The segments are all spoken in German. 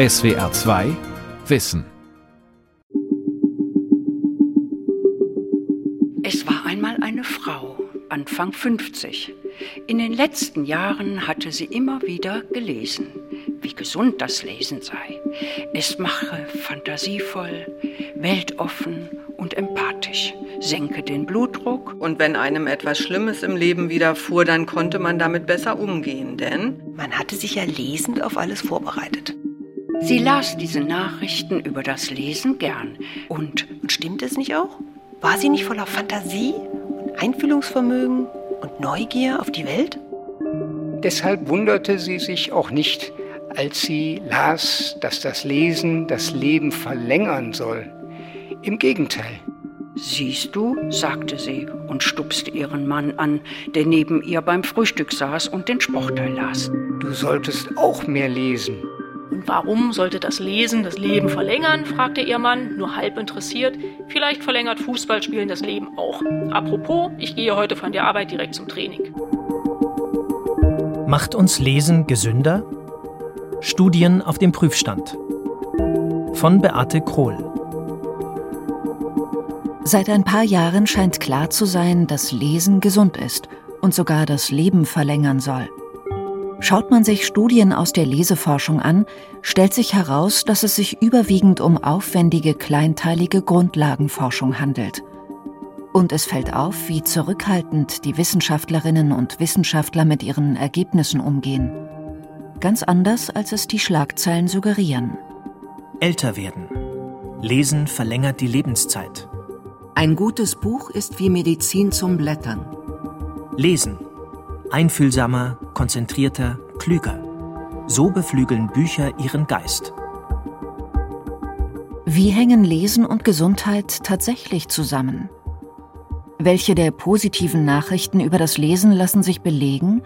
SWR 2 Wissen. Es war einmal eine Frau, Anfang 50. In den letzten Jahren hatte sie immer wieder gelesen, wie gesund das Lesen sei. Es mache fantasievoll, weltoffen und empathisch, senke den Blutdruck. Und wenn einem etwas Schlimmes im Leben widerfuhr, dann konnte man damit besser umgehen, denn man hatte sich ja lesend auf alles vorbereitet. Sie las diese Nachrichten über das Lesen gern. Und, und stimmt es nicht auch? War sie nicht voller Fantasie und Einfühlungsvermögen und Neugier auf die Welt? Deshalb wunderte sie sich auch nicht, als sie las, dass das Lesen das Leben verlängern soll. Im Gegenteil. Siehst du, sagte sie und stupste ihren Mann an, der neben ihr beim Frühstück saß und den Sportteil las. Du solltest auch mehr lesen. Und warum sollte das Lesen das Leben verlängern? fragte ihr Mann, nur halb interessiert. Vielleicht verlängert Fußballspielen das Leben auch. Apropos, ich gehe heute von der Arbeit direkt zum Training. Macht uns Lesen gesünder? Studien auf dem Prüfstand. Von Beate Krohl. Seit ein paar Jahren scheint klar zu sein, dass Lesen gesund ist und sogar das Leben verlängern soll. Schaut man sich Studien aus der Leseforschung an, stellt sich heraus, dass es sich überwiegend um aufwendige, kleinteilige Grundlagenforschung handelt. Und es fällt auf, wie zurückhaltend die Wissenschaftlerinnen und Wissenschaftler mit ihren Ergebnissen umgehen. Ganz anders, als es die Schlagzeilen suggerieren. Älter werden. Lesen verlängert die Lebenszeit. Ein gutes Buch ist wie Medizin zum Blättern. Lesen. Einfühlsamer, konzentrierter, klüger. So beflügeln Bücher ihren Geist. Wie hängen Lesen und Gesundheit tatsächlich zusammen? Welche der positiven Nachrichten über das Lesen lassen sich belegen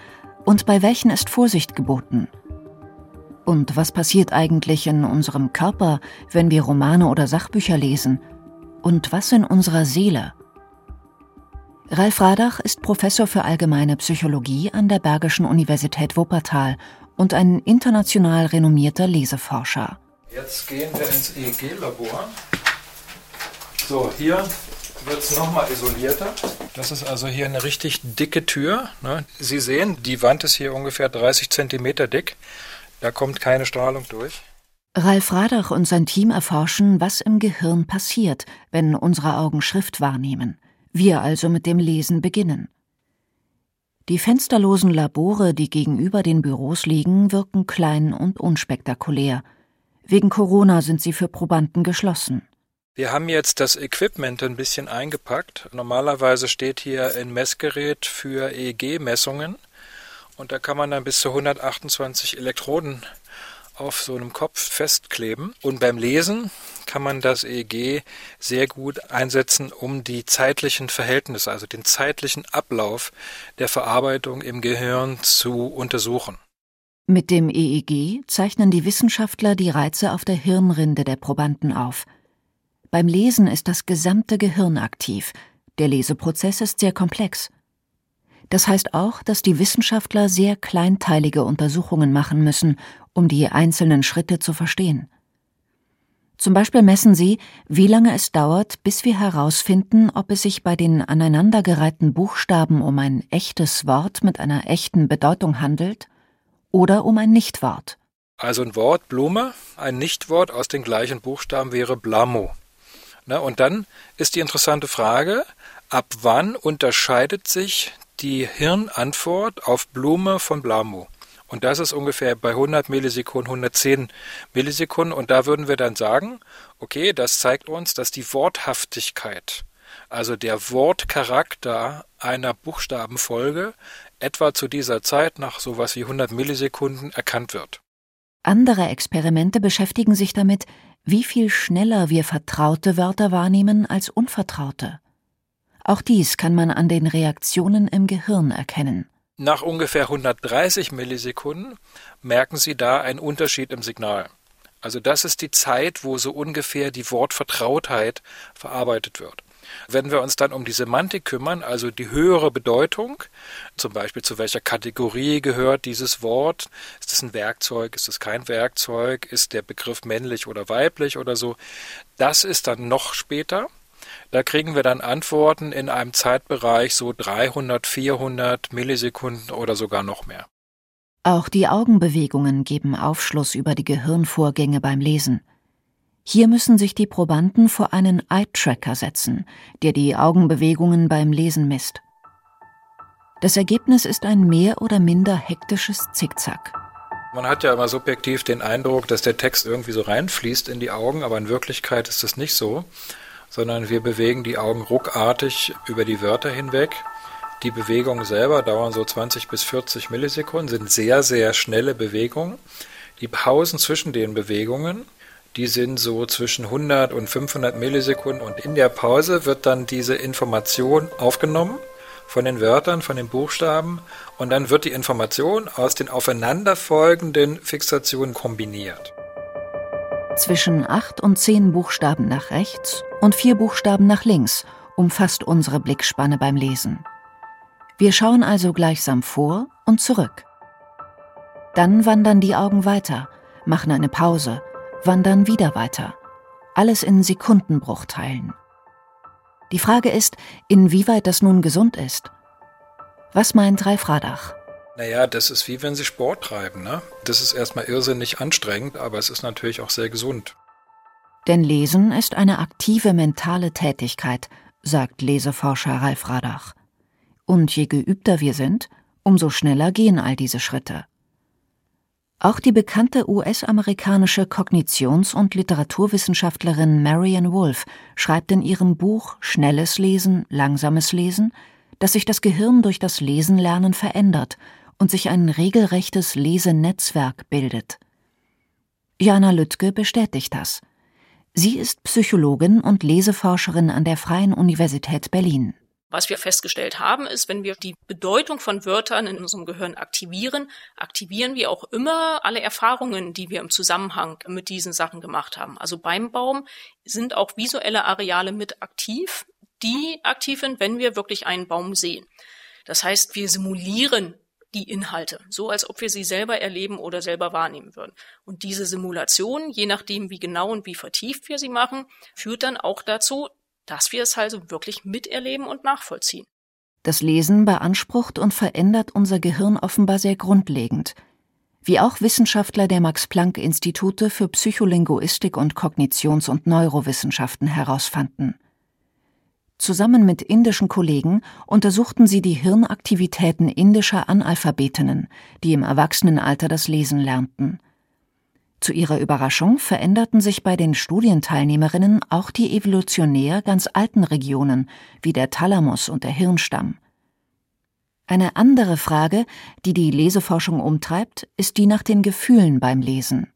und bei welchen ist Vorsicht geboten? Und was passiert eigentlich in unserem Körper, wenn wir Romane oder Sachbücher lesen? Und was in unserer Seele? Ralf Radach ist Professor für allgemeine Psychologie an der Bergischen Universität Wuppertal und ein international renommierter Leseforscher. Jetzt gehen wir ins EEG-Labor. So, hier wird es nochmal isolierter. Das ist also hier eine richtig dicke Tür. Ne? Sie sehen, die Wand ist hier ungefähr 30 Zentimeter dick. Da kommt keine Strahlung durch. Ralf Radach und sein Team erforschen, was im Gehirn passiert, wenn unsere Augen Schrift wahrnehmen. Wir also mit dem Lesen beginnen. Die fensterlosen Labore, die gegenüber den Büros liegen, wirken klein und unspektakulär. Wegen Corona sind sie für Probanden geschlossen. Wir haben jetzt das Equipment ein bisschen eingepackt. Normalerweise steht hier ein Messgerät für EEG-Messungen. Und da kann man dann bis zu 128 Elektroden auf so einem Kopf festkleben. Und beim Lesen kann man das EEG sehr gut einsetzen, um die zeitlichen Verhältnisse, also den zeitlichen Ablauf der Verarbeitung im Gehirn zu untersuchen. Mit dem EEG zeichnen die Wissenschaftler die Reize auf der Hirnrinde der Probanden auf. Beim Lesen ist das gesamte Gehirn aktiv. Der Leseprozess ist sehr komplex. Das heißt auch, dass die Wissenschaftler sehr kleinteilige Untersuchungen machen müssen, um die einzelnen Schritte zu verstehen. Zum Beispiel messen sie, wie lange es dauert, bis wir herausfinden, ob es sich bei den aneinandergereihten Buchstaben um ein echtes Wort mit einer echten Bedeutung handelt oder um ein Nichtwort. Also ein Wort Blume, ein Nichtwort aus den gleichen Buchstaben wäre Blamo. Na, und dann ist die interessante Frage, ab wann unterscheidet sich die Hirnantwort auf Blume von Blamo? Und das ist ungefähr bei 100 Millisekunden, 110 Millisekunden. Und da würden wir dann sagen, okay, das zeigt uns, dass die Worthaftigkeit, also der Wortcharakter einer Buchstabenfolge etwa zu dieser Zeit nach sowas wie 100 Millisekunden erkannt wird. Andere Experimente beschäftigen sich damit, wie viel schneller wir vertraute Wörter wahrnehmen als unvertraute. Auch dies kann man an den Reaktionen im Gehirn erkennen. Nach ungefähr 130 Millisekunden merken Sie da einen Unterschied im Signal. Also das ist die Zeit, wo so ungefähr die Wortvertrautheit verarbeitet wird. Wenn wir uns dann um die Semantik kümmern, also die höhere Bedeutung, zum Beispiel zu welcher Kategorie gehört dieses Wort, ist es ein Werkzeug, ist es kein Werkzeug, ist der Begriff männlich oder weiblich oder so, das ist dann noch später. Da kriegen wir dann Antworten in einem Zeitbereich so 300, 400 Millisekunden oder sogar noch mehr. Auch die Augenbewegungen geben Aufschluss über die Gehirnvorgänge beim Lesen. Hier müssen sich die Probanden vor einen Eye-Tracker setzen, der die Augenbewegungen beim Lesen misst. Das Ergebnis ist ein mehr oder minder hektisches Zickzack. Man hat ja immer subjektiv den Eindruck, dass der Text irgendwie so reinfließt in die Augen, aber in Wirklichkeit ist es nicht so, sondern wir bewegen die Augen ruckartig über die Wörter hinweg. Die Bewegungen selber dauern so 20 bis 40 Millisekunden, sind sehr, sehr schnelle Bewegungen. Die Pausen zwischen den Bewegungen die sind so zwischen 100 und 500 Millisekunden und in der Pause wird dann diese Information aufgenommen von den Wörtern, von den Buchstaben und dann wird die Information aus den aufeinanderfolgenden Fixationen kombiniert. Zwischen acht und zehn Buchstaben nach rechts und vier Buchstaben nach links umfasst unsere Blickspanne beim Lesen. Wir schauen also gleichsam vor und zurück. Dann wandern die Augen weiter, machen eine Pause wandern wieder weiter. Alles in Sekundenbruchteilen. Die Frage ist, inwieweit das nun gesund ist. Was meint Ralf Radach? Naja, das ist wie wenn Sie Sport treiben. Ne? Das ist erstmal irrsinnig anstrengend, aber es ist natürlich auch sehr gesund. Denn Lesen ist eine aktive mentale Tätigkeit, sagt Leseforscher Ralf Radach. Und je geübter wir sind, umso schneller gehen all diese Schritte. Auch die bekannte US-amerikanische Kognitions- und Literaturwissenschaftlerin Marianne Wolf schreibt in ihrem Buch Schnelles Lesen, langsames Lesen, dass sich das Gehirn durch das Lesenlernen verändert und sich ein regelrechtes Lesenetzwerk bildet. Jana Lüttke bestätigt das. Sie ist Psychologin und Leseforscherin an der Freien Universität Berlin. Was wir festgestellt haben, ist, wenn wir die Bedeutung von Wörtern in unserem Gehirn aktivieren, aktivieren wir auch immer alle Erfahrungen, die wir im Zusammenhang mit diesen Sachen gemacht haben. Also beim Baum sind auch visuelle Areale mit aktiv, die aktiv sind, wenn wir wirklich einen Baum sehen. Das heißt, wir simulieren die Inhalte, so als ob wir sie selber erleben oder selber wahrnehmen würden. Und diese Simulation, je nachdem, wie genau und wie vertieft wir sie machen, führt dann auch dazu, dass wir es also wirklich miterleben und nachvollziehen. Das Lesen beansprucht und verändert unser Gehirn offenbar sehr grundlegend, wie auch Wissenschaftler der Max-Planck-Institute für Psycholinguistik und Kognitions- und Neurowissenschaften herausfanden. Zusammen mit indischen Kollegen untersuchten sie die Hirnaktivitäten indischer Analphabetinnen, die im Erwachsenenalter das Lesen lernten. Zu ihrer Überraschung veränderten sich bei den Studienteilnehmerinnen auch die evolutionär ganz alten Regionen, wie der Thalamus und der Hirnstamm. Eine andere Frage, die die Leseforschung umtreibt, ist die nach den Gefühlen beim Lesen.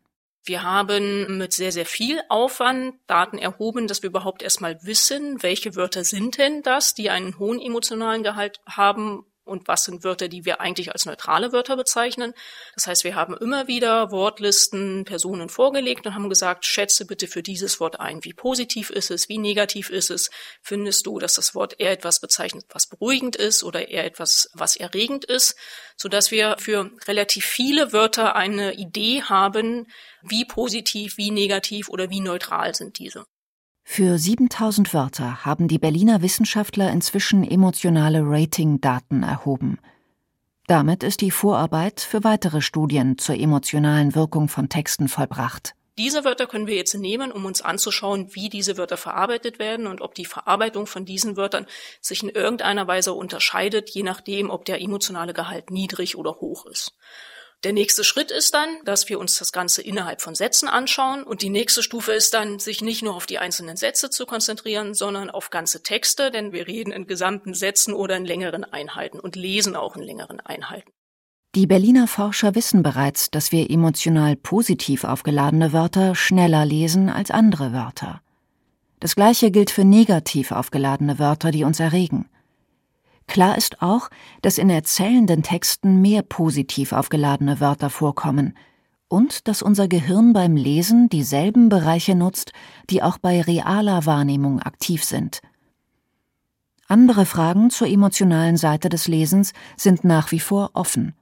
Wir haben mit sehr, sehr viel Aufwand Daten erhoben, dass wir überhaupt erstmal wissen, welche Wörter sind denn das, die einen hohen emotionalen Gehalt haben und was sind Wörter, die wir eigentlich als neutrale Wörter bezeichnen. Das heißt, wir haben immer wieder Wortlisten Personen vorgelegt und haben gesagt, schätze bitte für dieses Wort ein. Wie positiv ist es? Wie negativ ist es? Findest du, dass das Wort eher etwas bezeichnet, was beruhigend ist oder eher etwas, was erregend ist? Sodass wir für relativ viele Wörter eine Idee haben, wie positiv, wie negativ oder wie neutral sind diese. Für 7000 Wörter haben die Berliner Wissenschaftler inzwischen emotionale Rating-Daten erhoben. Damit ist die Vorarbeit für weitere Studien zur emotionalen Wirkung von Texten vollbracht. Diese Wörter können wir jetzt nehmen, um uns anzuschauen, wie diese Wörter verarbeitet werden und ob die Verarbeitung von diesen Wörtern sich in irgendeiner Weise unterscheidet, je nachdem, ob der emotionale Gehalt niedrig oder hoch ist. Der nächste Schritt ist dann, dass wir uns das Ganze innerhalb von Sätzen anschauen. Und die nächste Stufe ist dann, sich nicht nur auf die einzelnen Sätze zu konzentrieren, sondern auf ganze Texte, denn wir reden in gesamten Sätzen oder in längeren Einheiten und lesen auch in längeren Einheiten. Die Berliner Forscher wissen bereits, dass wir emotional positiv aufgeladene Wörter schneller lesen als andere Wörter. Das gleiche gilt für negativ aufgeladene Wörter, die uns erregen. Klar ist auch, dass in erzählenden Texten mehr positiv aufgeladene Wörter vorkommen und dass unser Gehirn beim Lesen dieselben Bereiche nutzt, die auch bei realer Wahrnehmung aktiv sind. Andere Fragen zur emotionalen Seite des Lesens sind nach wie vor offen.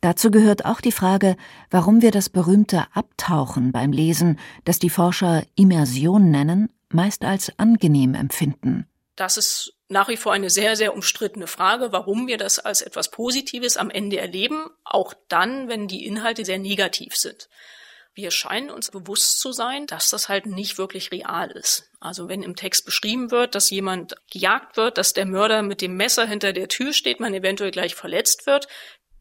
Dazu gehört auch die Frage, warum wir das berühmte Abtauchen beim Lesen, das die Forscher Immersion nennen, meist als angenehm empfinden. Das ist nach wie vor eine sehr, sehr umstrittene Frage, warum wir das als etwas Positives am Ende erleben, auch dann, wenn die Inhalte sehr negativ sind. Wir scheinen uns bewusst zu sein, dass das halt nicht wirklich real ist. Also wenn im Text beschrieben wird, dass jemand gejagt wird, dass der Mörder mit dem Messer hinter der Tür steht, man eventuell gleich verletzt wird,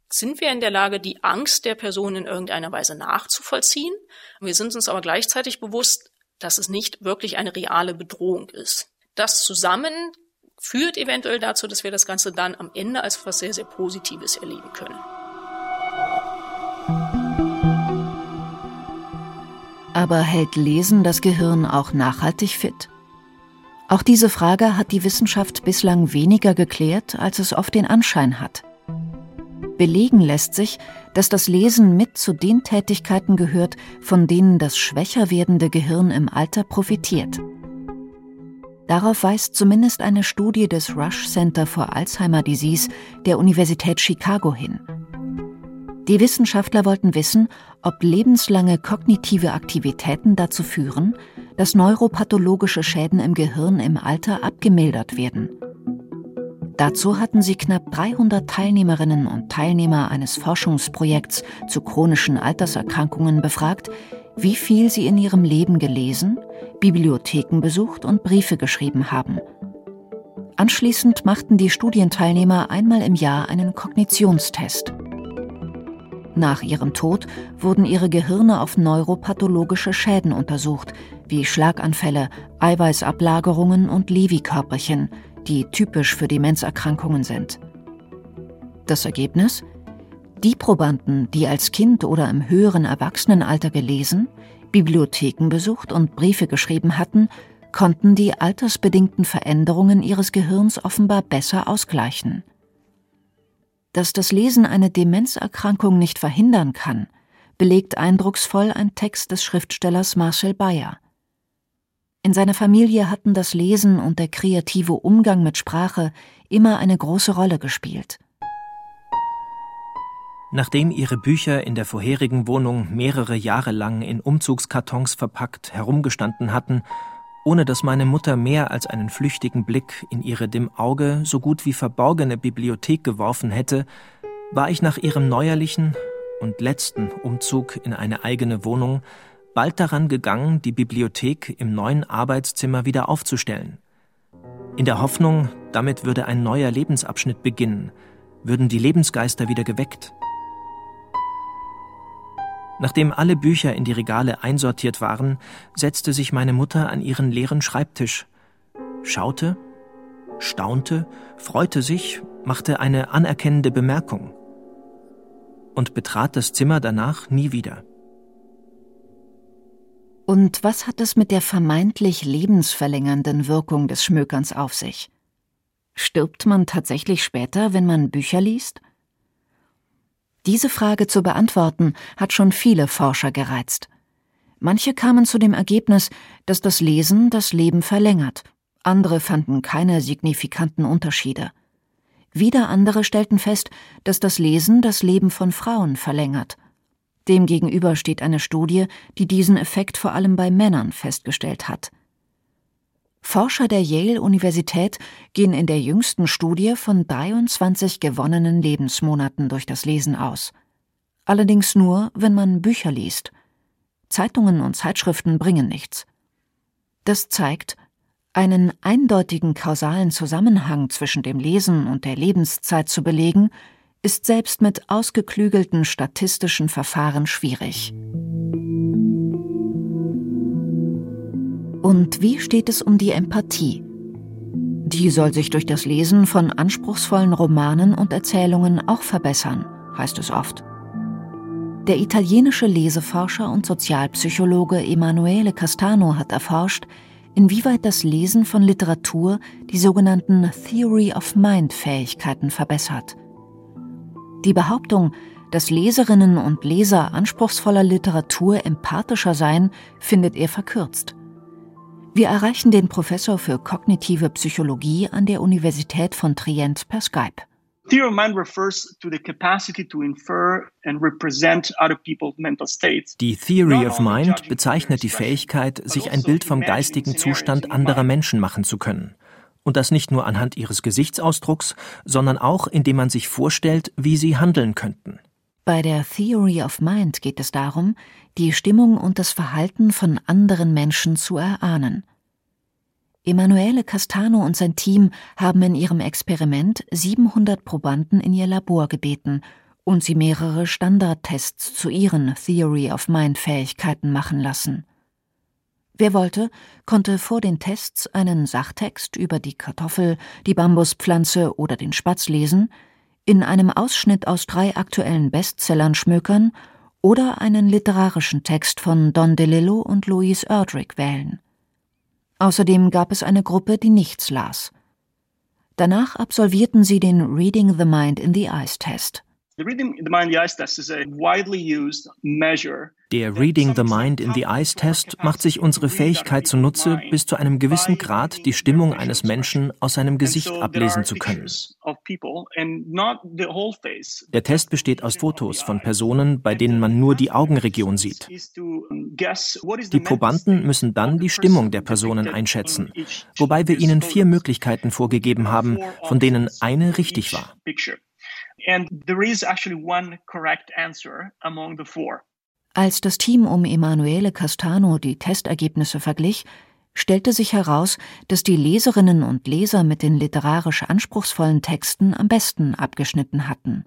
sind wir in der Lage, die Angst der Person in irgendeiner Weise nachzuvollziehen. Wir sind uns aber gleichzeitig bewusst, dass es nicht wirklich eine reale Bedrohung ist. Das zusammen führt eventuell dazu, dass wir das Ganze dann am Ende als etwas sehr, sehr Positives erleben können. Aber hält Lesen das Gehirn auch nachhaltig fit? Auch diese Frage hat die Wissenschaft bislang weniger geklärt, als es oft den Anschein hat. Belegen lässt sich, dass das Lesen mit zu den Tätigkeiten gehört, von denen das schwächer werdende Gehirn im Alter profitiert. Darauf weist zumindest eine Studie des Rush Center for Alzheimer Disease der Universität Chicago hin. Die Wissenschaftler wollten wissen, ob lebenslange kognitive Aktivitäten dazu führen, dass neuropathologische Schäden im Gehirn im Alter abgemildert werden. Dazu hatten sie knapp 300 Teilnehmerinnen und Teilnehmer eines Forschungsprojekts zu chronischen Alterserkrankungen befragt, wie viel sie in ihrem Leben gelesen, Bibliotheken besucht und Briefe geschrieben haben. Anschließend machten die Studienteilnehmer einmal im Jahr einen Kognitionstest. Nach ihrem Tod wurden ihre Gehirne auf neuropathologische Schäden untersucht, wie Schlaganfälle, Eiweißablagerungen und Lewy-Körperchen – die typisch für Demenzerkrankungen sind. Das Ergebnis? Die Probanden, die als Kind oder im höheren Erwachsenenalter gelesen, Bibliotheken besucht und Briefe geschrieben hatten, konnten die altersbedingten Veränderungen ihres Gehirns offenbar besser ausgleichen. Dass das Lesen eine Demenzerkrankung nicht verhindern kann, belegt eindrucksvoll ein Text des Schriftstellers Marcel Bayer. In seiner Familie hatten das Lesen und der kreative Umgang mit Sprache immer eine große Rolle gespielt. Nachdem ihre Bücher in der vorherigen Wohnung mehrere Jahre lang in Umzugskartons verpackt herumgestanden hatten, ohne dass meine Mutter mehr als einen flüchtigen Blick in ihre dem Auge so gut wie verborgene Bibliothek geworfen hätte, war ich nach ihrem neuerlichen und letzten Umzug in eine eigene Wohnung bald daran gegangen, die Bibliothek im neuen Arbeitszimmer wieder aufzustellen. In der Hoffnung, damit würde ein neuer Lebensabschnitt beginnen, würden die Lebensgeister wieder geweckt. Nachdem alle Bücher in die Regale einsortiert waren, setzte sich meine Mutter an ihren leeren Schreibtisch, schaute, staunte, freute sich, machte eine anerkennende Bemerkung und betrat das Zimmer danach nie wieder. Und was hat es mit der vermeintlich lebensverlängernden Wirkung des Schmökerns auf sich? Stirbt man tatsächlich später, wenn man Bücher liest? Diese Frage zu beantworten hat schon viele Forscher gereizt. Manche kamen zu dem Ergebnis, dass das Lesen das Leben verlängert, andere fanden keine signifikanten Unterschiede. Wieder andere stellten fest, dass das Lesen das Leben von Frauen verlängert – Demgegenüber steht eine Studie, die diesen Effekt vor allem bei Männern festgestellt hat. Forscher der Yale-Universität gehen in der jüngsten Studie von 23 gewonnenen Lebensmonaten durch das Lesen aus. Allerdings nur, wenn man Bücher liest. Zeitungen und Zeitschriften bringen nichts. Das zeigt, einen eindeutigen kausalen Zusammenhang zwischen dem Lesen und der Lebenszeit zu belegen, ist selbst mit ausgeklügelten statistischen Verfahren schwierig. Und wie steht es um die Empathie? Die soll sich durch das Lesen von anspruchsvollen Romanen und Erzählungen auch verbessern, heißt es oft. Der italienische Leseforscher und Sozialpsychologe Emanuele Castano hat erforscht, inwieweit das Lesen von Literatur die sogenannten Theory of Mind Fähigkeiten verbessert – die Behauptung, dass Leserinnen und Leser anspruchsvoller Literatur empathischer seien, findet er verkürzt. Wir erreichen den Professor für kognitive Psychologie an der Universität von Trient per Skype. Theory of mind refers to the capacity to infer and represent other people's mental states. Die Theory of Mind bezeichnet die Fähigkeit, sich ein Bild vom geistigen Zustand anderer Menschen machen zu können. Und das nicht nur anhand ihres Gesichtsausdrucks, sondern auch indem man sich vorstellt, wie sie handeln könnten. Bei der Theory of Mind geht es darum, die Stimmung und das Verhalten von anderen Menschen zu erahnen. Emanuele Castano und sein Team haben in ihrem Experiment 700 Probanden in ihr Labor gebeten und sie mehrere Standardtests zu ihren Theory of Mind Fähigkeiten machen lassen. Wer wollte, konnte vor den Tests einen Sachtext über die Kartoffel, die Bambuspflanze oder den Spatz lesen, in einem Ausschnitt aus drei aktuellen Bestsellern schmökern oder einen literarischen Text von Don DeLillo und Louise Erdrich wählen. Außerdem gab es eine Gruppe, die nichts las. Danach absolvierten sie den Reading the Mind in the Eyes Test. Der Reading the Mind in the Eyes Test macht sich unsere Fähigkeit zunutze, bis zu einem gewissen Grad die Stimmung eines Menschen aus seinem Gesicht ablesen zu können. Der Test besteht aus Fotos von Personen, bei denen man nur die Augenregion sieht. Die Probanden müssen dann die Stimmung der Personen einschätzen, wobei wir ihnen vier Möglichkeiten vorgegeben haben, von denen eine richtig war. And there is actually one correct answer among the four. Als das Team um Emanuele Castano die Testergebnisse verglich, stellte sich heraus, dass die Leserinnen und Leser mit den literarisch anspruchsvollen Texten am besten abgeschnitten hatten.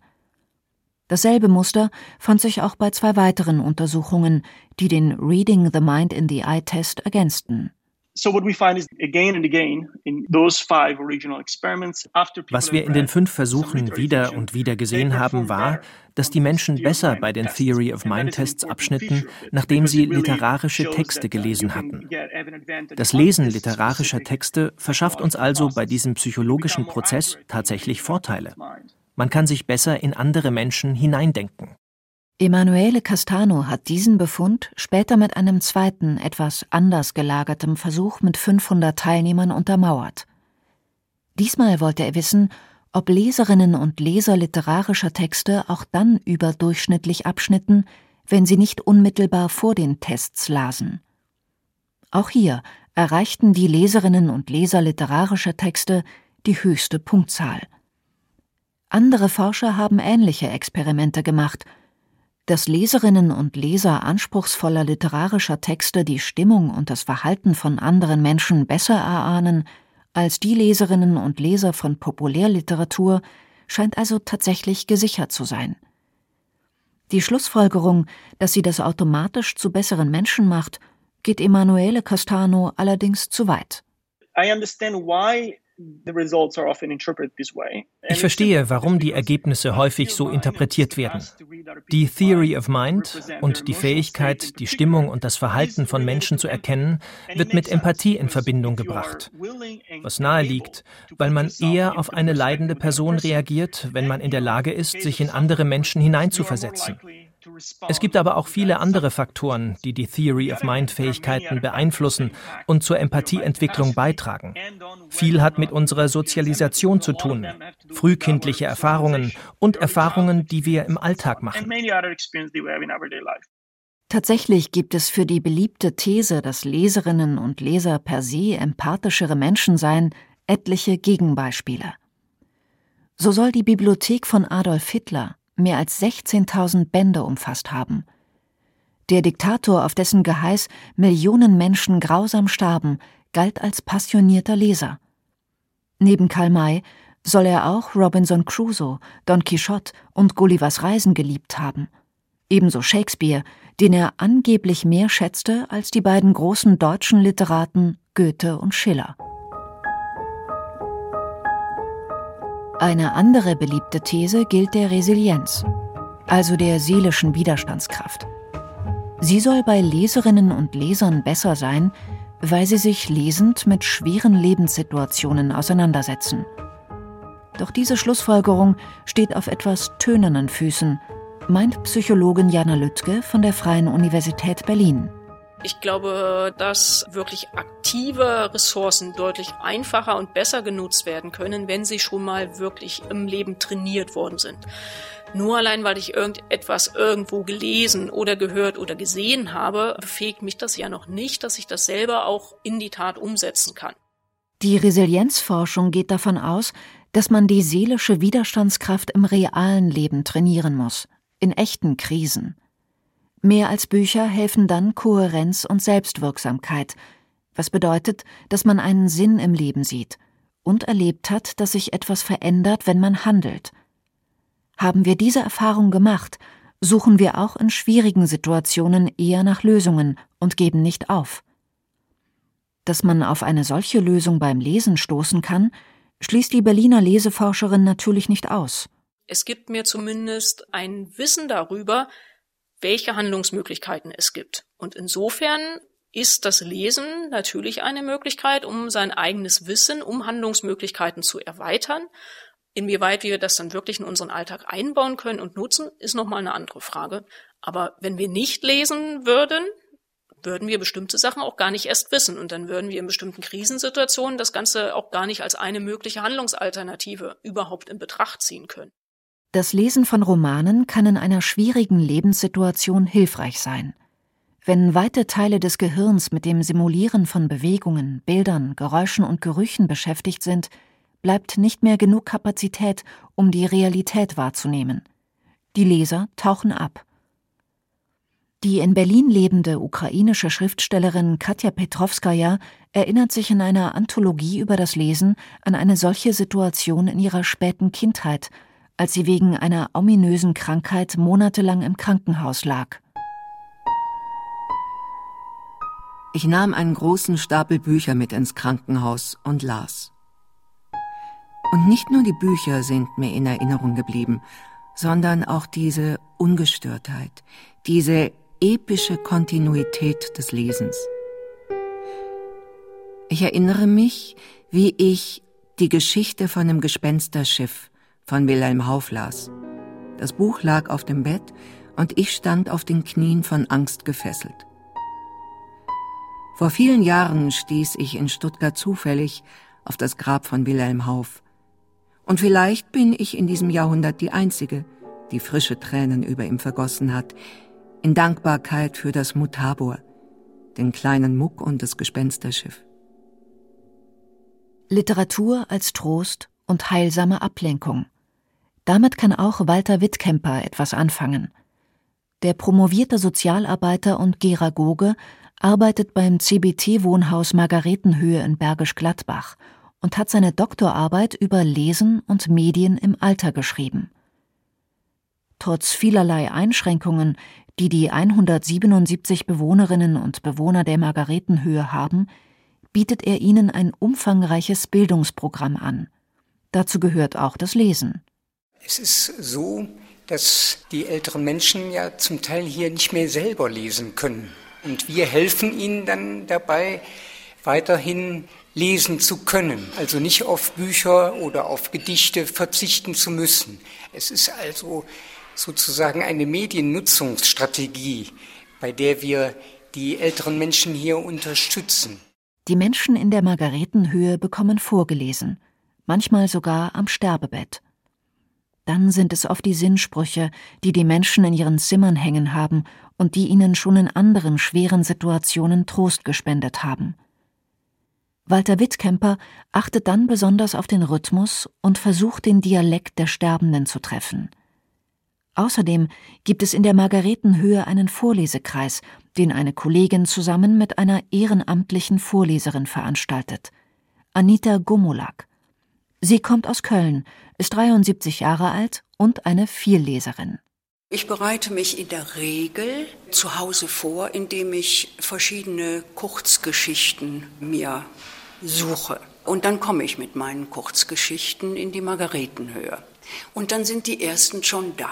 Dasselbe Muster fand sich auch bei zwei weiteren Untersuchungen, die den Reading the Mind in the Eye Test ergänzten. Was wir in den fünf Versuchen wieder und wieder gesehen haben, war, dass die Menschen besser bei den Theory of Mind Tests abschnitten, nachdem sie literarische Texte gelesen hatten. Das Lesen literarischer Texte verschafft uns also bei diesem psychologischen Prozess tatsächlich Vorteile. Man kann sich besser in andere Menschen hineindenken. Emanuele Castano hat diesen Befund später mit einem zweiten, etwas anders gelagertem Versuch mit 500 Teilnehmern untermauert. Diesmal wollte er wissen, ob Leserinnen und Leser literarischer Texte auch dann überdurchschnittlich abschnitten, wenn sie nicht unmittelbar vor den Tests lasen. Auch hier erreichten die Leserinnen und Leser literarischer Texte die höchste Punktzahl. Andere Forscher haben ähnliche Experimente gemacht – dass Leserinnen und Leser anspruchsvoller literarischer Texte die Stimmung und das Verhalten von anderen Menschen besser erahnen als die Leserinnen und Leser von Populärliteratur, scheint also tatsächlich gesichert zu sein. Die Schlussfolgerung, dass sie das automatisch zu besseren Menschen macht, geht Emanuele Castano allerdings zu weit. I understand why ich verstehe, warum die Ergebnisse häufig so interpretiert werden. Die Theory of Mind und die Fähigkeit, die Stimmung und das Verhalten von Menschen zu erkennen, wird mit Empathie in Verbindung gebracht. Was nahe liegt, weil man eher auf eine leidende Person reagiert, wenn man in der Lage ist, sich in andere Menschen hineinzuversetzen. Es gibt aber auch viele andere Faktoren, die die Theory of Mind Fähigkeiten beeinflussen und zur Empathieentwicklung beitragen. Viel hat mit unserer Sozialisation zu tun, frühkindliche Erfahrungen und Erfahrungen, die wir im Alltag machen. Tatsächlich gibt es für die beliebte These, dass Leserinnen und Leser per se empathischere Menschen seien, etliche Gegenbeispiele. So soll die Bibliothek von Adolf Hitler mehr als 16.000 Bände umfasst haben. Der Diktator, auf dessen Geheiß Millionen Menschen grausam starben, galt als passionierter Leser. Neben Karl May soll er auch Robinson Crusoe, Don Quixote und Gullivers Reisen geliebt haben. Ebenso Shakespeare, den er angeblich mehr schätzte als die beiden großen deutschen Literaten Goethe und Schiller. Eine andere beliebte These gilt der Resilienz, also der seelischen Widerstandskraft. Sie soll bei Leserinnen und Lesern besser sein, weil sie sich lesend mit schweren Lebenssituationen auseinandersetzen. Doch diese Schlussfolgerung steht auf etwas tönernen Füßen, meint Psychologin Jana Lüttke von der Freien Universität Berlin. Ich glaube, dass wirklich aktive Ressourcen deutlich einfacher und besser genutzt werden können, wenn sie schon mal wirklich im Leben trainiert worden sind. Nur allein, weil ich irgendetwas irgendwo gelesen oder gehört oder gesehen habe, befähigt mich das ja noch nicht, dass ich das selber auch in die Tat umsetzen kann. Die Resilienzforschung geht davon aus, dass man die seelische Widerstandskraft im realen Leben trainieren muss, in echten Krisen. Mehr als Bücher helfen dann Kohärenz und Selbstwirksamkeit, was bedeutet, dass man einen Sinn im Leben sieht und erlebt hat, dass sich etwas verändert, wenn man handelt. Haben wir diese Erfahrung gemacht, suchen wir auch in schwierigen Situationen eher nach Lösungen und geben nicht auf. Dass man auf eine solche Lösung beim Lesen stoßen kann, schließt die Berliner Leseforscherin natürlich nicht aus. Es gibt mir zumindest ein Wissen darüber, welche Handlungsmöglichkeiten es gibt. Und insofern ist das Lesen natürlich eine Möglichkeit, um sein eigenes Wissen, um Handlungsmöglichkeiten zu erweitern. Inwieweit wir das dann wirklich in unseren Alltag einbauen können und nutzen, ist nochmal eine andere Frage. Aber wenn wir nicht lesen würden, würden wir bestimmte Sachen auch gar nicht erst wissen. Und dann würden wir in bestimmten Krisensituationen das Ganze auch gar nicht als eine mögliche Handlungsalternative überhaupt in Betracht ziehen können. Das Lesen von Romanen kann in einer schwierigen Lebenssituation hilfreich sein. Wenn weite Teile des Gehirns mit dem Simulieren von Bewegungen, Bildern, Geräuschen und Gerüchen beschäftigt sind, bleibt nicht mehr genug Kapazität, um die Realität wahrzunehmen. Die Leser tauchen ab. Die in Berlin lebende ukrainische Schriftstellerin Katja Petrovskaja erinnert sich in einer Anthologie über das Lesen an eine solche Situation in ihrer späten Kindheit – als sie wegen einer ominösen Krankheit monatelang im Krankenhaus lag. Ich nahm einen großen Stapel Bücher mit ins Krankenhaus und las. Und nicht nur die Bücher sind mir in Erinnerung geblieben, sondern auch diese Ungestörtheit, diese epische Kontinuität des Lesens. Ich erinnere mich, wie ich die Geschichte von dem Gespensterschiff von Wilhelm Hauff las. Das Buch lag auf dem Bett und ich stand auf den Knien von Angst gefesselt. Vor vielen Jahren stieß ich in Stuttgart zufällig auf das Grab von Wilhelm Hauff. Und vielleicht bin ich in diesem Jahrhundert die Einzige, die frische Tränen über ihm vergossen hat, in Dankbarkeit für das Mutabor, den kleinen Muck und das Gespensterschiff. Literatur als Trost und heilsame Ablenkung. Damit kann auch Walter Wittkemper etwas anfangen. Der promovierte Sozialarbeiter und Geragoge arbeitet beim CBT-Wohnhaus Margaretenhöhe in Bergisch Gladbach und hat seine Doktorarbeit über Lesen und Medien im Alter geschrieben. Trotz vielerlei Einschränkungen, die die 177 Bewohnerinnen und Bewohner der Margaretenhöhe haben, bietet er ihnen ein umfangreiches Bildungsprogramm an. Dazu gehört auch das Lesen. Es ist so, dass die älteren Menschen ja zum Teil hier nicht mehr selber lesen können. Und wir helfen ihnen dann dabei, weiterhin lesen zu können, also nicht auf Bücher oder auf Gedichte verzichten zu müssen. Es ist also sozusagen eine Mediennutzungsstrategie, bei der wir die älteren Menschen hier unterstützen. Die Menschen in der Margaretenhöhe bekommen vorgelesen, manchmal sogar am Sterbebett. Dann sind es oft die Sinnsprüche, die die Menschen in ihren Zimmern hängen haben und die ihnen schon in anderen schweren Situationen Trost gespendet haben. Walter Wittkemper achtet dann besonders auf den Rhythmus und versucht den Dialekt der Sterbenden zu treffen. Außerdem gibt es in der Margaretenhöhe einen Vorlesekreis, den eine Kollegin zusammen mit einer ehrenamtlichen Vorleserin veranstaltet. Anita Gomolak. Sie kommt aus Köln, ist 73 Jahre alt und eine Vielleserin. Ich bereite mich in der Regel zu Hause vor, indem ich verschiedene Kurzgeschichten mir suche. Und dann komme ich mit meinen Kurzgeschichten in die Margaretenhöhe. Und dann sind die ersten schon da.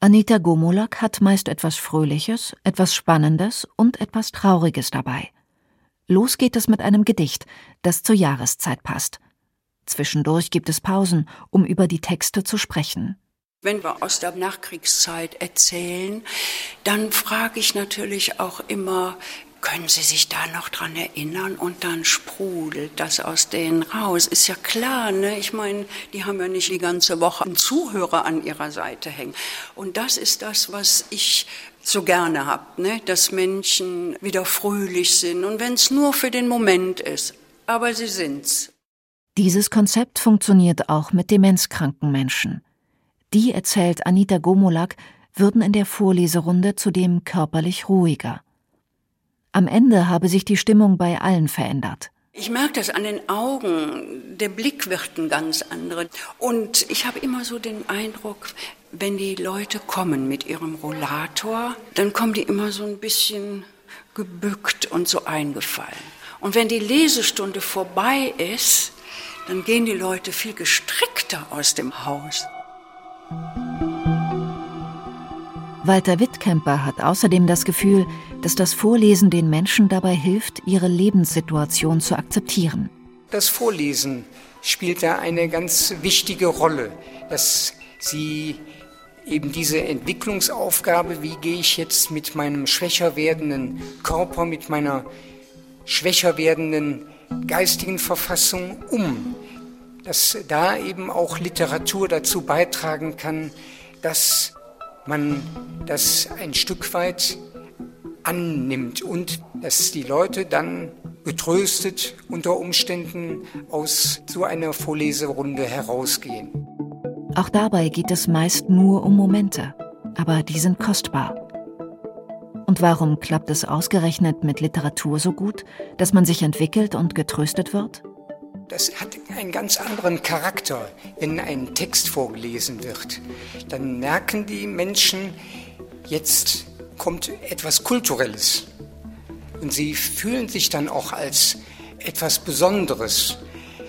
Anita Gomolak hat meist etwas Fröhliches, etwas Spannendes und etwas Trauriges dabei. Los geht es mit einem Gedicht, das zur Jahreszeit passt. Zwischendurch gibt es Pausen, um über die Texte zu sprechen. Wenn wir aus der Nachkriegszeit erzählen, dann frage ich natürlich auch immer, können Sie sich da noch dran erinnern? Und dann sprudelt das aus denen raus. Ist ja klar, ne? Ich meine, die haben ja nicht die ganze Woche einen Zuhörer an ihrer Seite hängen. Und das ist das, was ich so gerne habe, ne? Dass Menschen wieder fröhlich sind. Und wenn es nur für den Moment ist. Aber sie sind's. Dieses Konzept funktioniert auch mit demenzkranken Menschen. Die, erzählt Anita Gomolak, würden in der Vorleserunde zudem körperlich ruhiger. Am Ende habe sich die Stimmung bei allen verändert. Ich merke das an den Augen. Der Blick wird ein ganz anderer. Und ich habe immer so den Eindruck, wenn die Leute kommen mit ihrem Rollator, dann kommen die immer so ein bisschen gebückt und so eingefallen. Und wenn die Lesestunde vorbei ist, dann gehen die Leute viel gestrickter aus dem Haus. Walter Wittkemper hat außerdem das Gefühl, dass das Vorlesen den Menschen dabei hilft, ihre Lebenssituation zu akzeptieren. Das Vorlesen spielt da eine ganz wichtige Rolle, dass sie eben diese Entwicklungsaufgabe, wie gehe ich jetzt mit meinem schwächer werdenden Körper, mit meiner schwächer werdenden geistigen Verfassung um, dass da eben auch Literatur dazu beitragen kann, dass man das ein Stück weit annimmt und dass die Leute dann getröstet unter Umständen aus so einer Vorleserunde herausgehen. Auch dabei geht es meist nur um Momente, aber die sind kostbar. Und warum klappt es ausgerechnet mit Literatur so gut, dass man sich entwickelt und getröstet wird? Das hat einen ganz anderen Charakter, wenn ein Text vorgelesen wird. Dann merken die Menschen, jetzt kommt etwas Kulturelles. Und sie fühlen sich dann auch als etwas Besonderes.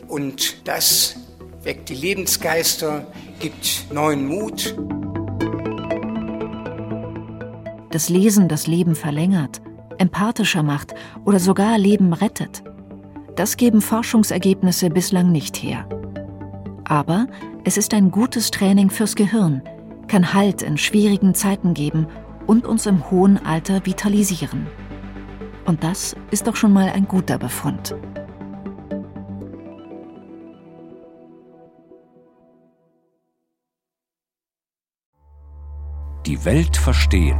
Und das weckt die Lebensgeister, gibt neuen Mut. Das Lesen das Leben verlängert, empathischer macht oder sogar Leben rettet. Das geben Forschungsergebnisse bislang nicht her. Aber es ist ein gutes Training fürs Gehirn, kann Halt in schwierigen Zeiten geben und uns im hohen Alter vitalisieren. Und das ist doch schon mal ein guter Befund. Die Welt verstehen.